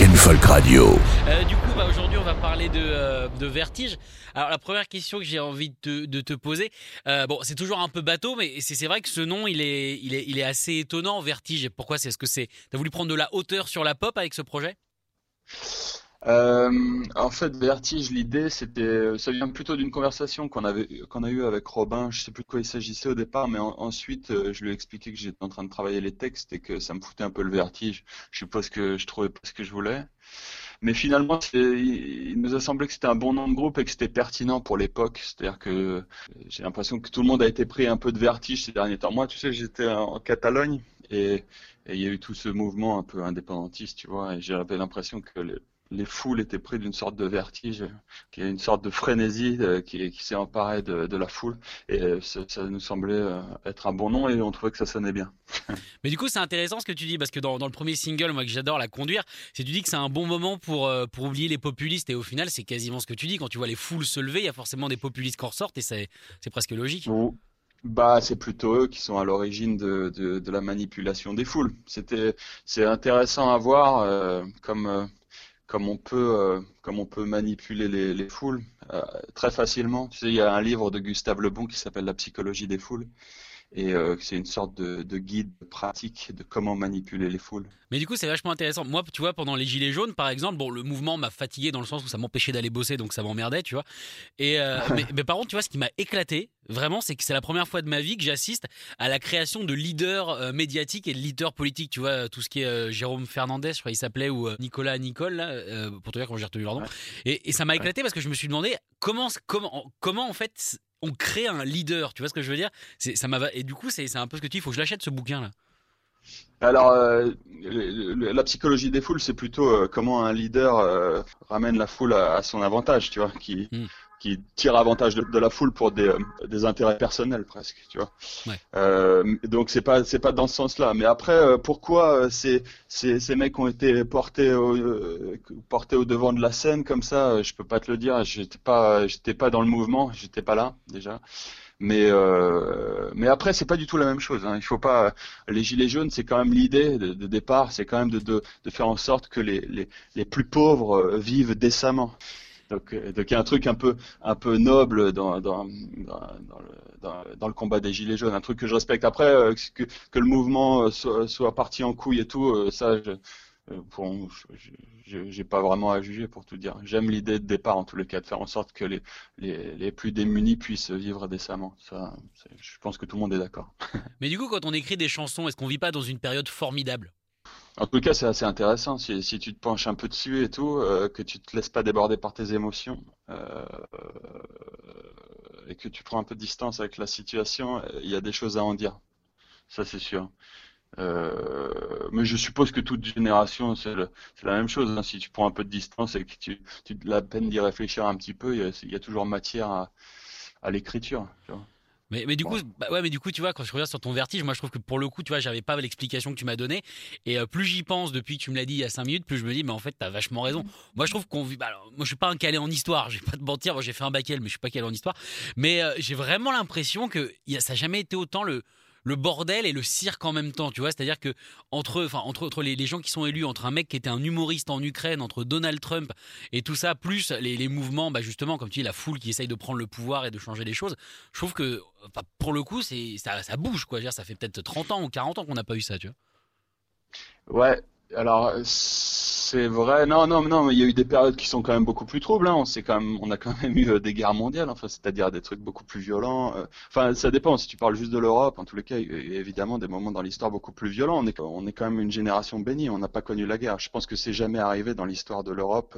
Rock Radio. Euh, du coup, bah, aujourd'hui, on va parler de, euh, de vertige. Alors, la première question que j'ai envie de te, poser, euh, bon, c'est toujours un peu bateau, mais c'est vrai que ce nom, il est, il est, il est assez étonnant, vertige. Pourquoi C'est ce que c'est T'as voulu prendre de la hauteur sur la pop avec ce projet? Euh, en fait, Vertige, l'idée, c'était, ça vient plutôt d'une conversation qu'on avait, qu'on a eue avec Robin. Je sais plus de quoi il s'agissait au départ, mais en- ensuite, euh, je lui ai expliqué que j'étais en train de travailler les textes et que ça me foutait un peu le vertige. Je suppose que je trouvais pas ce que je voulais. Mais finalement, il nous a semblé que c'était un bon nom de groupe et que c'était pertinent pour l'époque. C'est-à-dire que euh, j'ai l'impression que tout le monde a été pris un peu de vertige ces derniers temps. Moi, tu sais, j'étais en Catalogne et il y a eu tout ce mouvement un peu indépendantiste, tu vois, et j'avais l'impression que les, les foules étaient prises d'une sorte de vertige, qu'il y a une sorte de frénésie euh, qui, qui s'est emparée de, de la foule, et euh, ça, ça nous semblait euh, être un bon nom, et on trouvait que ça sonnait bien. Mais du coup, c'est intéressant ce que tu dis, parce que dans, dans le premier single, moi que j'adore la conduire, c'est tu dis que c'est un bon moment pour, pour oublier les populistes. Et au final, c'est quasiment ce que tu dis. Quand tu vois les foules se lever, il y a forcément des populistes qui en ressortent, et c'est c'est presque logique. Bah, c'est plutôt eux qui sont à l'origine de, de, de la manipulation des foules. C'était, c'est intéressant à voir euh, comme, euh, comme on peut, euh, comme on peut manipuler les, les foules euh, très facilement. Tu il y a un livre de Gustave Le Bon qui s'appelle La psychologie des foules, et euh, c'est une sorte de, de guide pratique de comment manipuler les foules. Mais du coup, c'est vachement intéressant. Moi, tu vois, pendant les Gilets jaunes, par exemple, bon, le mouvement m'a fatigué dans le sens où ça m'empêchait d'aller bosser, donc ça m'emmerdait, tu vois. Et euh, mais, mais par contre, tu vois, ce qui m'a éclaté, vraiment, c'est que c'est la première fois de ma vie que j'assiste à la création de leaders euh, médiatiques et de leaders politiques. Tu vois, tout ce qui est euh, Jérôme Fernandez, je crois qu'il s'appelait, ou euh, Nicolas Nicole, là, euh, pour te dire quand j'ai retenu leur nom. Ouais. Et, et ça m'a éclaté parce que je me suis demandé comment, comment, comment en fait, on crée un leader. Tu vois ce que je veux dire? C'est- ça m'a Et du coup, c'est un peu ce que tu dis. Il faut que je l'achète ce bouquin là. Alors, euh, la psychologie des foules, c'est plutôt euh, comment un leader euh, ramène la foule à, à son avantage, tu vois, qui, Mm. Qui tire avantage de, de la foule pour des, euh, des intérêts personnels presque, tu vois. Ouais. Euh, donc c'est pas c'est pas dans ce sens-là. Mais après, euh, pourquoi euh, ces, ces ces mecs ont été portés au portés au devant de la scène comme ça, je peux pas te le dire. J'étais pas j'étais pas dans le mouvement, j'étais pas là déjà. Mais euh, mais après c'est pas du tout la même chose. Hein. Il faut pas les gilets jaunes, c'est quand même l'idée de, de départ, c'est quand même de, de, de faire en sorte que les, les, les plus pauvres vivent décemment. Donc, euh, donc il y a un truc un peu, un peu noble dans, dans, dans, le, combat des gilets jaunes, un truc que je respecte. Après, euh, que, le mouvement euh, soit, parti en couille et tout, ça, je, je- j'ai pas vraiment à juger pour tout dire. J'aime l'idée de départ en tous les cas, de faire en sorte que les, les, plus démunis puissent vivre décemment. Ça, je pense que tout le monde est d'accord. Mais du coup, quand on écrit des chansons, est-ce qu'on vit pas dans une période formidable? En tout cas, c'est assez intéressant si, tu te penches un peu dessus et tout, euh, que tu te laisses pas déborder par tes émotions euh, et que tu prends un peu de distance avec la situation, euh, il y a des choses à en dire. Ça, c'est sûr. Mais je suppose que toute génération, c'est la même chose. hein. Si tu prends un peu de distance et que tu, te la peine d'y réfléchir un petit peu, il y a, toujours matière à, l'écriture. Mais, mais du coup, bah ouais, mais du coup, tu vois, quand je reviens sur ton vertige, moi je trouve que pour le coup, tu vois, j'avais pas l'explication que tu m'as donnée. Et euh, plus j'y pense depuis que tu me l'as dit il y a 5 minutes, plus je me dis, mais en fait, t'as vachement raison. Moi je trouve qu'on vit. bah, alors, moi je suis pas un calé en histoire, je vais pas te mentir, moi j'ai fait un bac L, mais je suis pas calé en histoire. Mais euh, j'ai vraiment l'impression que y a, ça n'a jamais été autant le. Le bordel et le cirque en même temps, tu vois, c'est-à-dire que entre, enfin, entre, entre les, gens qui sont élus, entre un mec qui était un humoriste en Ukraine, entre Donald Trump et tout ça, plus les, mouvements, bah justement, comme tu dis, la foule qui essaye de prendre le pouvoir et de changer les choses, je trouve que, pour le coup, c'est ça, bouge, quoi. Dire, ça fait peut-être 30 ans ou 40 ans qu'on n'a pas eu ça, tu vois. Ouais, alors C'est vrai. Non, non, non, mais il y a eu des périodes qui sont quand même beaucoup plus troubles. Hein. On quand même, on a quand même eu euh, des guerres mondiales. Enfin, c'est-à-dire des trucs beaucoup plus violents. euh. Enfin, ça dépend. Si tu parles juste de l'Europe, en tous les cas, il y a évidemment des moments dans l'histoire beaucoup plus violents. On est, on est quand même une génération bénie. On n'a pas connu la guerre. Je pense que c'est jamais arrivé dans l'histoire de l'Europe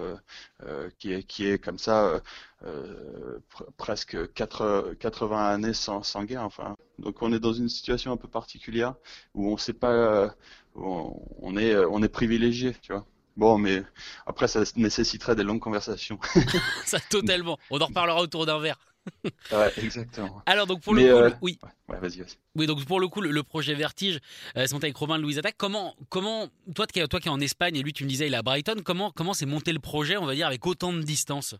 euh, qui est, qui est comme ça, euh, pr- presque 4, 80 années sans, sans guerre. Enfin, donc on est dans une situation un peu particulière où on sait pas, on, on est, euh, on est privilégié, tu vois. Bon, mais après, ça nécessiterait des longues conversations. Ça, totalement. On en reparlera autour d'un verre. Ouais, exactement. Alors, donc, pour Mais, le coup, euh, le- oui. Ouais. Oui, donc pour le coup, le, le projet Vertige, euh, c'est monté avec Robin de Louise Attaque. Comment, comment, toi, qui, toi qui es en Espagne et lui, tu me disais, il est à Brighton, comment, comment s'est monté le projet, on va dire, avec autant de distance?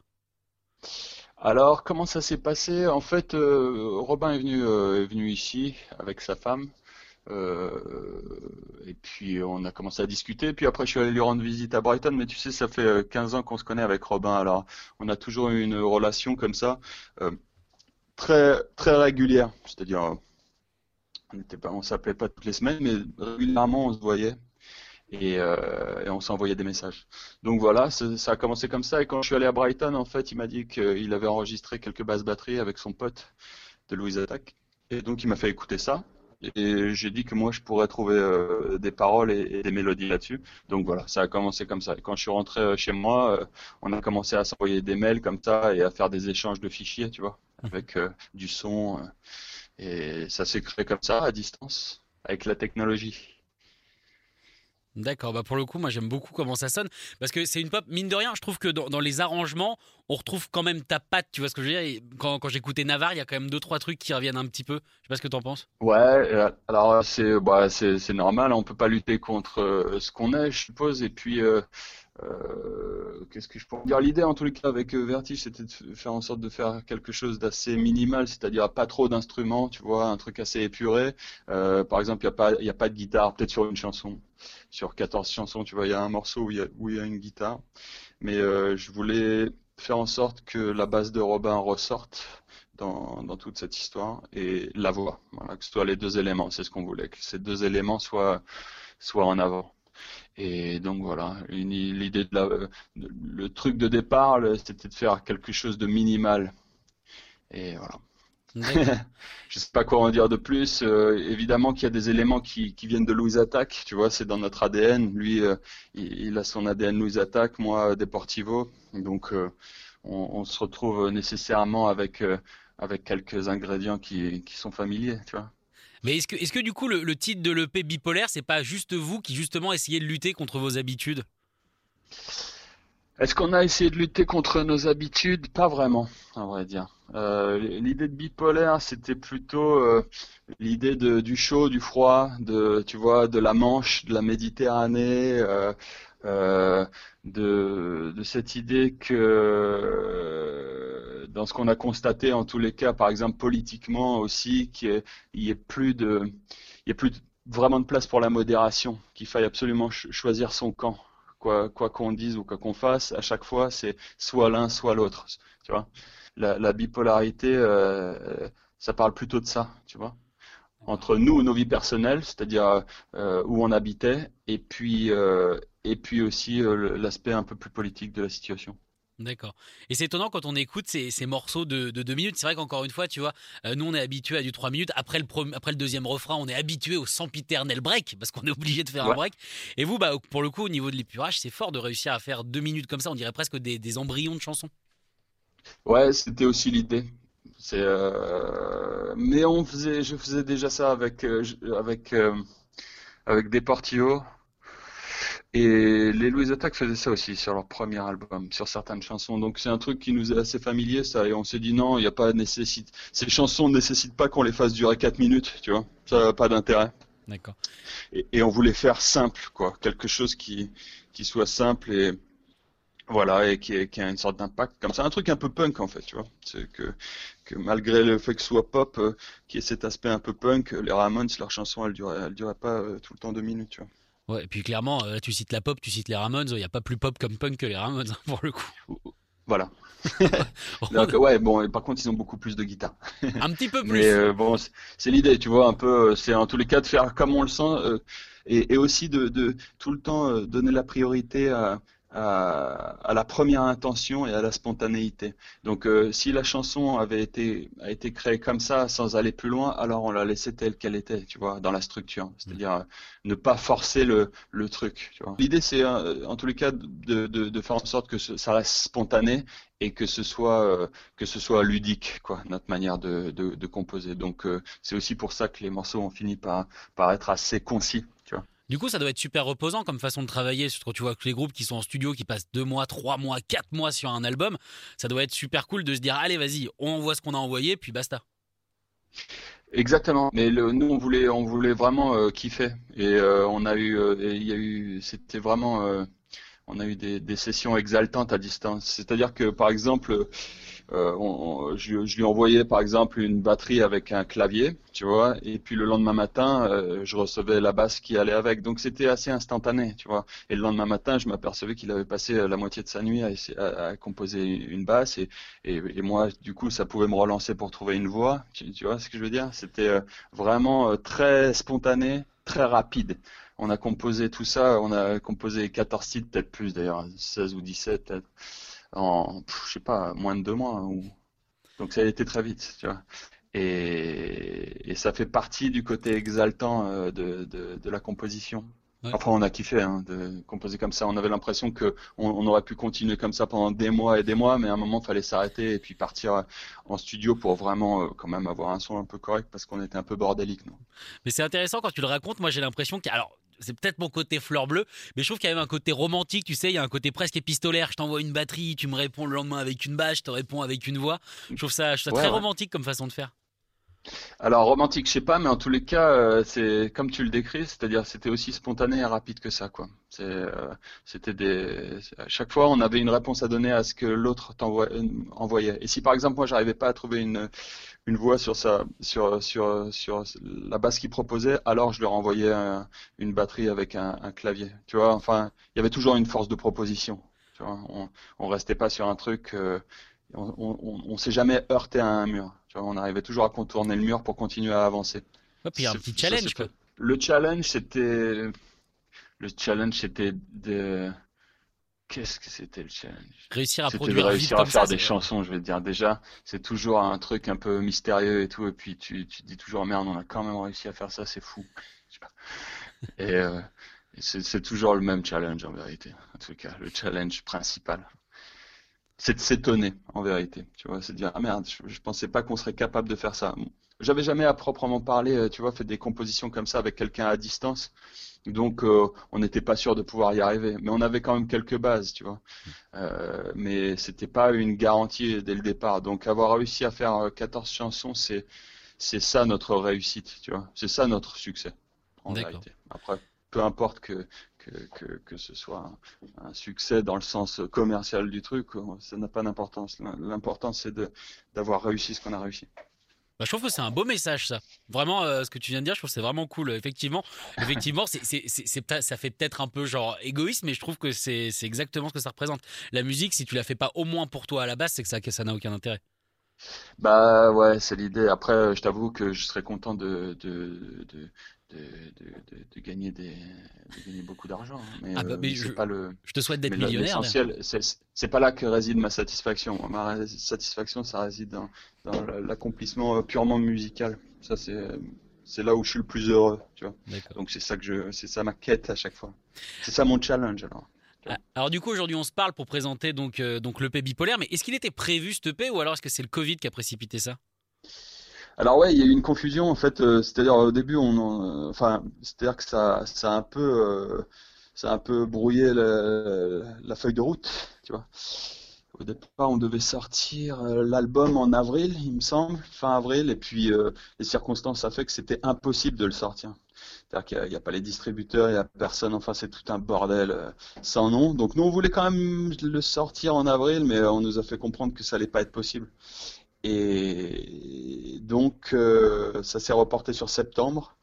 Alors, comment ça s'est passé? En fait, euh, Robin est venu, euh, est venu ici avec sa femme. Euh, et puis on a commencé à discuter. Puis après, je suis allé lui rendre visite à Brighton. Mais tu sais, ça fait euh, 15 ans qu'on se connaît avec Robin. Alors, on a toujours eu une relation comme ça, euh, très très régulière. C'est-à-dire, euh, on on s'appelait pas toutes les semaines, mais régulièrement on se voyait et, euh, on s'envoyait des messages. Donc voilà, ça, ça a commencé comme ça. Et quand je suis allé à Brighton, en fait, il m'a dit qu'il avait enregistré quelques basses batteries avec son pote de Louise Attack. Et donc il m'a fait écouter ça. Et j'ai dit que moi je pourrais trouver euh, des paroles et, et des mélodies là-dessus. Donc voilà, ça a commencé comme ça. Et quand je suis rentré euh, chez moi, euh, on a commencé à s'envoyer des mails comme ça et à faire des échanges de fichiers, tu vois, avec euh, du son. et ça s'est créé comme ça, à distance, avec la technologie. D'accord, bah pour le coup, moi j'aime beaucoup comment ça sonne, parce que c'est une pop, mine de rien, je trouve que dans, les arrangements, on retrouve quand même ta patte, tu vois ce que je veux dire Quand, j'écoutais Navarre, il y a quand même deux, trois trucs qui reviennent un petit peu. Je sais pas ce que t'en penses. Ouais, euh, alors c'est bah normal, on peut pas lutter contre euh, ce qu'on est, je suppose. Et puis euh, euh, qu'est-ce que je pourrais dire? L'idée en tous les cas avec euh, Vertige, c'était de faire en sorte de faire quelque chose d'assez minimal, c'est-à-dire pas trop d'instruments, tu vois, un truc assez épuré. Euh, par exemple, il y a pas a pas de guitare, peut-être sur une chanson, sur 14 chansons, tu vois, il y a un morceau où il y a une guitare. Mais euh, je voulais faire en sorte que la basse de Robin ressorte dans, dans toute cette histoire et la voix. Voilà, que ce soit les deux éléments, c'est ce qu'on voulait, que ces deux éléments soient, soient en avant. Et donc voilà, l'idée de la, euh, le truc de départ, c'était de faire quelque chose de minimal. Et voilà. Je sais pas quoi en dire de plus. Euh, évidemment qu'il y a des éléments qui, qui viennent de Louise Attack. Tu vois, c'est dans notre ADN. Lui, euh, il, il a son ADN Louise Attack, moi Deportivo. Donc, euh, on, on se retrouve nécessairement avec euh, avec quelques ingrédients qui, qui sont familiers. Tu vois. Mais est-ce que, est-ce que du coup, le, titre de l'EP bipolaire, c'est pas juste vous qui justement essayez de lutter contre vos habitudes? Est-ce qu'on a essayé de lutter contre nos habitudes? Pas vraiment, à vrai dire. Euh, l'idée de bipolaire, c'était plutôt euh, l'idée du chaud, du froid, de, tu vois, de la Manche, de la Méditerranée, euh, euh, de, cette idée que euh, dans ce qu'on a constaté en tous les cas, par exemple politiquement aussi, qu'il y ait plus de, il y ait plus vraiment de place pour la modération, qu'il faille absolument ch- choisir son camp quoi qu'on dise ou quoi qu'on fasse, à chaque fois, c'est soit l'un, soit l'autre. Tu vois? La, la bipolarité, euh, ça parle plutôt de ça, tu vois? Entre nous, nos vies personnelles, c'est-à-dire euh, où on habitait, et puis euh, et puis aussi euh, l'aspect un peu plus politique de la situation. D'accord. Et c'est étonnant quand on écoute ces, ces morceaux de, de deux minutes. C'est vrai qu'encore une fois, tu vois, nous on est habitué à du trois minutes. Après le, après le deuxième refrain, on est habitué au sempiternel break parce qu'on est obligé de faire un break. Et vous, bah, pour le coup, au niveau de l'épurage, c'est fort de réussir à faire deux minutes comme ça. On dirait presque des, des embryons de chansons. Ouais, c'était aussi l'idée. C'est euh, mais on faisait, je faisais déjà ça avec euh, avec euh, avec Deportivo et les Louis Attack faisaient ça aussi sur leur premier album, sur certaines chansons. Donc c'est un truc qui nous est assez familier ça et on s'est dit non, il n'y a pas nécessite ces chansons ne nécessitent pas qu'on les fasse durer 4 minutes, tu vois. Ça n'a pas d'intérêt. D'accord. Et, et on voulait faire simple quoi, quelque chose qui qui soit simple et voilà, et qui, est- qui a une sorte d'impact comme ça, un truc un peu punk en fait, tu vois. C'est que, que malgré le fait que ce soit pop, euh, qui ait cet aspect un peu punk, les Ramones, leur chanson, elle durait, elle durait pas euh, tout le temps deux minutes, tu vois. Ouais, et puis clairement, euh, tu cites la pop, tu cites les Ramones. Il n'y a pas plus pop comme punk que les Ramones, hein, pour le coup. Voilà. Donc, ouais, bon, par contre, ils ont beaucoup plus de guitare. un petit peu plus. Mais euh, bon, c'est l'idée, tu vois, un peu, c'est en tous les cas de faire comme on le sent, euh, et, et, aussi de, de, tout le temps donner la priorité à, à, la première intention et à la spontanéité. Donc euh, si la chanson avait été a été créée comme ça sans aller plus loin, alors on l'a laissée telle qu'elle était, tu vois, dans la structure. C'est-à-dire euh, ne pas forcer le, le truc. L'idée c'est euh, en tous les cas de, de, de, faire en sorte que ça reste spontané et que ce soit que ce soit ludique quoi notre manière de, composer donc c'est aussi pour ça que les morceaux ont fini par par être assez concis du coup, ça doit être super reposant comme façon de travailler. Quand tu vois que les groupes qui sont en studio, qui passent deux mois, trois mois, quatre mois sur un album, ça doit être super cool de se dire allez, vas-y, on envoie ce qu'on a envoyé, puis basta. Exactement. Mais le, nous, on voulait, on voulait vraiment euh, kiffer. Et euh, on a eu, euh, il y a eu, c'était vraiment, on a eu des, sessions exaltantes à distance. C'est-à-dire que, par exemple, euh, je, lui envoyais par exemple une batterie avec un clavier, tu vois, et puis le lendemain matin, euh, je recevais la basse qui allait avec. Donc c'était assez instantané, tu vois. Et le lendemain matin, je m'apercevais qu'il avait passé la moitié de sa nuit à, composer une basse, et, moi, du coup, ça pouvait me relancer pour trouver une voix. Tu, vois ce que je veux dire? C'était euh, vraiment euh, très spontané, très rapide on a composé tout ça, on a composé 14 titres, peut-être plus d'ailleurs, 16 ou 17 peut-être en, je sais pas, moins de deux mois. Ou... Donc ça a été très vite, tu vois. Et, et ça fait partie du côté exaltant euh, de, de, de la composition. Enfin, on a kiffé hein, de composer comme ça. On avait l'impression que on, aurait pu continuer comme ça pendant des mois et des mois, mais à un moment, il fallait s'arrêter et puis partir en studio pour vraiment euh, quand même avoir un son un peu correct parce qu'on était un peu bordélique. Non mais c'est intéressant quand tu le racontes. Moi, j'ai l'impression qu'il alors c'est peut-être mon côté fleur bleue, mais je trouve qu'il y a même un côté romantique, tu sais, il y a un côté presque épistolaire. Je t'envoie une batterie, tu me réponds le lendemain avec une bâche, je te réponds avec une voix. Je trouve ça, très romantique comme façon de faire. Alors romantique, je sais pas, mais en tous les cas, euh, c'est comme tu le décris, c'est-à-dire c'était aussi spontané et rapide que ça, quoi. Euh, c'était des, à chaque fois, on avait une réponse à donner à ce que l'autre envoyait. Et si par exemple moi j'arrivais pas à trouver une une voix sur sa sur sur sur la basse qu'il proposait, alors je lui renvoyais une batterie avec un, clavier. Tu vois, enfin, il y avait toujours une force de proposition. Tu vois, on, on restait pas sur un truc. Euh, on, on s'est jamais heurté à un mur. Tu vois, on arrivait toujours à contourner le mur pour continuer à avancer. Ouais, puis il y a un petit challenge. quoi. Le challenge, c'était le challenge, c'était de Qu'est-ce que c'était le challenge? Réussir à produire réussir à faire des chansons, je vais te dire. Déjà, c'est toujours un truc un peu mystérieux et tout, et puis tu, tu te dis toujours merde, on a quand même réussi à faire ça, c'est fou. Et, euh, c'est toujours le même challenge en vérité. En tout cas, le challenge principal, c'est de s'étonner en vérité. Tu vois, c'est de dire ah merde, je, je pensais pas qu'on serait capable de faire ça. J'avais jamais à proprement parler, euh, tu vois, fait des compositions comme ça avec quelqu'un à distance. Donc, euh, on n'était pas sûr de pouvoir y arriver. Mais on avait quand même quelques bases, tu vois. Euh, mais c'était pas une garantie dès le départ. Donc, avoir réussi à faire 14 euh, chansons, c'est c'est ça notre réussite, tu vois. C'est ça notre succès, en vérité. Après, peu importe que que, que, que ce soit un, succès dans le sens commercial du truc, ça n'a pas d'importance. L'important, c'est d'avoir réussi ce qu'on a réussi. Bah, je trouve que c'est un beau message, ça. Vraiment, euh, ce que tu viens de dire, je trouve que c'est vraiment cool. Effectivement, effectivement, c'est, ça fait peut-être un peu genre égoïste, mais je trouve que c'est, exactement ce que ça représente. La musique, si tu la fais pas au moins pour toi à la base, c'est que ça, que ça n'a aucun intérêt. Bah ouais, c'est l'idée. Après, je t'avoue que je serais content de, de, de, de, de, gagner des de gagner beaucoup d'argent hein. mais, ah bah, euh, je, pas le je te souhaite d'être millionnaire l'essentiel c'est pas là que réside ma satisfaction. Ma satisfaction ça réside dans, dans l'accomplissement euh, purement musical. Ça c'est là où je suis le plus heureux tu vois. Donc c'est ça que je c'est ça ma quête à chaque fois. C'est ça mon challenge alors. Ah, alors du coup aujourd'hui on se parle pour présenter donc euh, donc l'EP bipolaire mais est-ce qu'il était prévu ce EP ou alors est-ce que c'est le Covid qui a précipité ça? Alors ouais, il y a eu une confusion en fait. Euh, c'est-à-dire au début, on, enfin, c'est-à-dire que ça, ça a un peu, euh, ça a un peu brouillé la, feuille de route, tu vois. Au départ, on devait sortir euh, l'album en avril, il me semble, fin avril, et puis les circonstances a fait que c'était impossible de le sortir. C'est-à-dire qu'il n'y a, pas les distributeurs, il n'y a personne, enfin c'est tout un bordel sans nom. Donc nous on voulait quand même le sortir en avril, mais on nous a fait comprendre que ça allait pas être possible. Et donc, euh, ça s'est reporté sur septembre.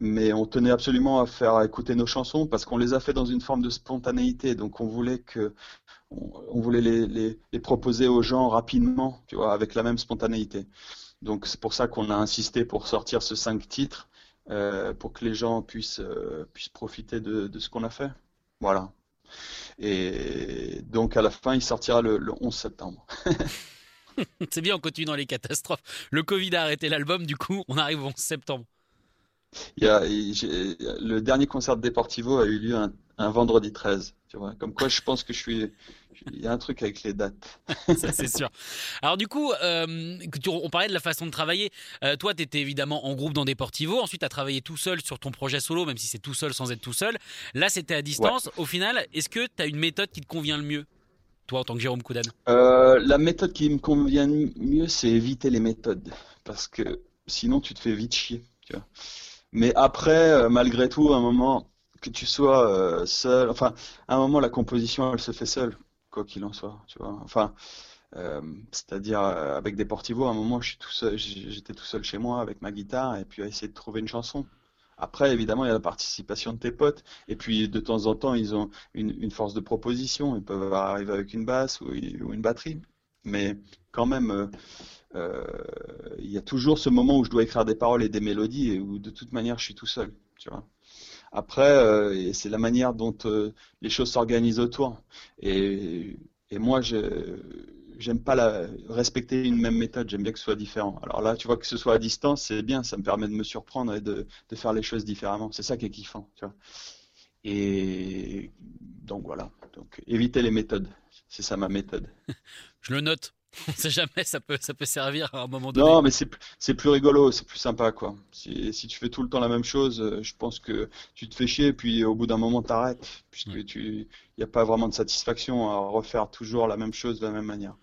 Mais on tenait absolument à faire écouter nos chansons parce qu'on les a fait dans une forme de spontanéité. Donc, on voulait que voulait les, les, proposer aux gens rapidement, tu vois, avec la même spontanéité. Donc c'est pour ça qu'on a insisté pour sortir ce cinq titres, euh, pour que les gens puissent, euh, puissent profiter de, de ce qu'on a fait. Voilà. Et donc à la fin, il sortira le 11 septembre. c'est bien, on continue dans les catastrophes. Le Covid a arrêté l'album, du coup, on arrive au 11 septembre. Il y a, le dernier concert de Deportivo a eu lieu un, un vendredi 13. Tu vois, comme quoi je pense que je suis. Il y a un truc avec les dates. Ça, c'est sûr. Alors, du coup, euh, on parlait de la façon de travailler. Euh, toi, tu étais évidemment en groupe dans Deportivo. Ensuite, tu as travaillé tout seul sur ton projet solo, même si c'est tout seul sans être tout seul. Là, c'était à distance. Au final, est-ce que tu as une méthode qui te convient le mieux, toi, en tant que Jérôme Coudan euh, La méthode qui me convient mieux, c'est éviter les méthodes. Parce que sinon, tu te fais vite chier. Mais après, malgré tout, à un moment, que tu sois euh, seul, enfin, à un moment, la composition, elle se fait seule, quoi qu'il en soit, tu vois. Enfin, euh, c'est-à-dire euh, avec des portivos, à un moment, j'étais tout seul chez moi avec ma guitare et puis à essayer de trouver une chanson. Après, évidemment, il y a la participation de tes potes. Et puis, de temps en temps, ils ont une, force de proposition. Ils peuvent arriver avec une basse ou, une batterie. Mais quand même, il y a toujours ce moment où je dois écrire des paroles et des mélodies et où de toute manière, je suis tout seul. Tu vois. Après, euh, c'est la manière dont euh, les choses s'organisent autour. Et, moi, je j'aime pas la, respecter une même méthode, j'aime bien que ce soit différent. Alors là, tu vois que ce soit à distance, c'est bien, ça me permet de me surprendre et de, faire les choses différemment. C'est ça qui est kiffant, tu vois. Et donc voilà, donc éviter les méthodes, c'est ça ma méthode. je le note. On sait jamais, ça peut, ça peut servir à un moment donné. Non, mais c'est plus rigolo, c'est plus sympa, quoi. Si, si, tu fais tout le temps la même chose, euh, je pense que tu te fais chier, puis au bout d'un moment, t'arrêtes, puisque tu, il n'y a pas vraiment de satisfaction à refaire toujours la même chose de la même manière.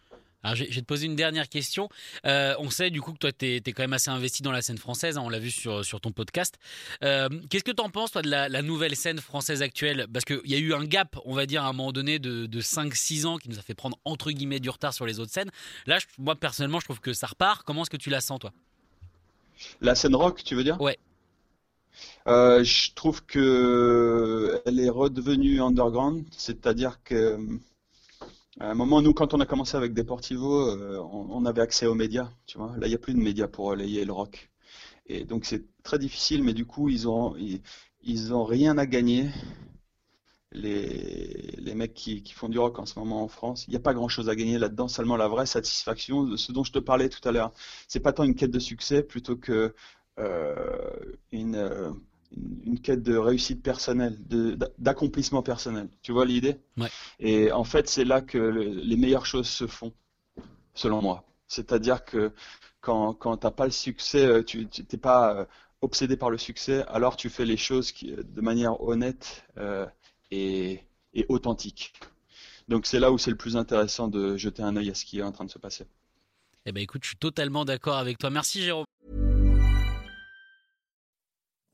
Alors, je vais te poser une dernière question. Euh, on sait du coup que toi, tu es, quand même assez investi dans la scène française. Hein, on l'a vu sur, sur ton podcast. Euh, qu'est-ce que tu en penses, toi, de la, nouvelle scène française actuelle? Parce qu'il y a eu un gap, on va dire, à un moment donné, de, de 5-6 ans qui nous a fait prendre, entre guillemets, du retard sur les autres scènes. Là, moi, personnellement, je trouve que ça repart. Comment est-ce que tu la sens, toi? La scène rock, tu veux dire? Ouais. Euh, je trouve que elle est redevenue underground, c'est-à-dire que à un moment, nous, quand on a commencé avec Deportivo, euh, on, avait accès aux médias, tu vois. Là, il n'y a plus de médias pour relayer le rock. Et donc, c'est très difficile, mais du coup, ils ont, ils, ont rien à gagner. Les, les mecs qui, font du rock en ce moment en France, il n'y a pas grand chose à gagner là-dedans, seulement la vraie satisfaction de ce dont je te parlais tout à l'heure. C'est pas tant une quête de succès plutôt que euh, une, euh, une quête de réussite personnelle, d'accomplissement personnel. Tu vois l'idée? Et en fait, c'est là que les meilleures choses se font, selon moi. C'est-à-dire que quand, quand tu n'as pas le succès, euh, tu n'es pas euh, obsédé par le succès, alors tu fais les choses qui, de manière honnête euh, et, et authentique. Donc c'est là où c'est le plus intéressant de jeter un œil à ce qui est en train de se passer. Eh ben écoute, je suis totalement d'accord avec toi. Merci Jérôme.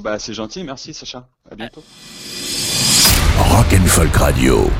Bah, c'est gentil, merci Sacha. À bientôt. Rock and Folk Radio.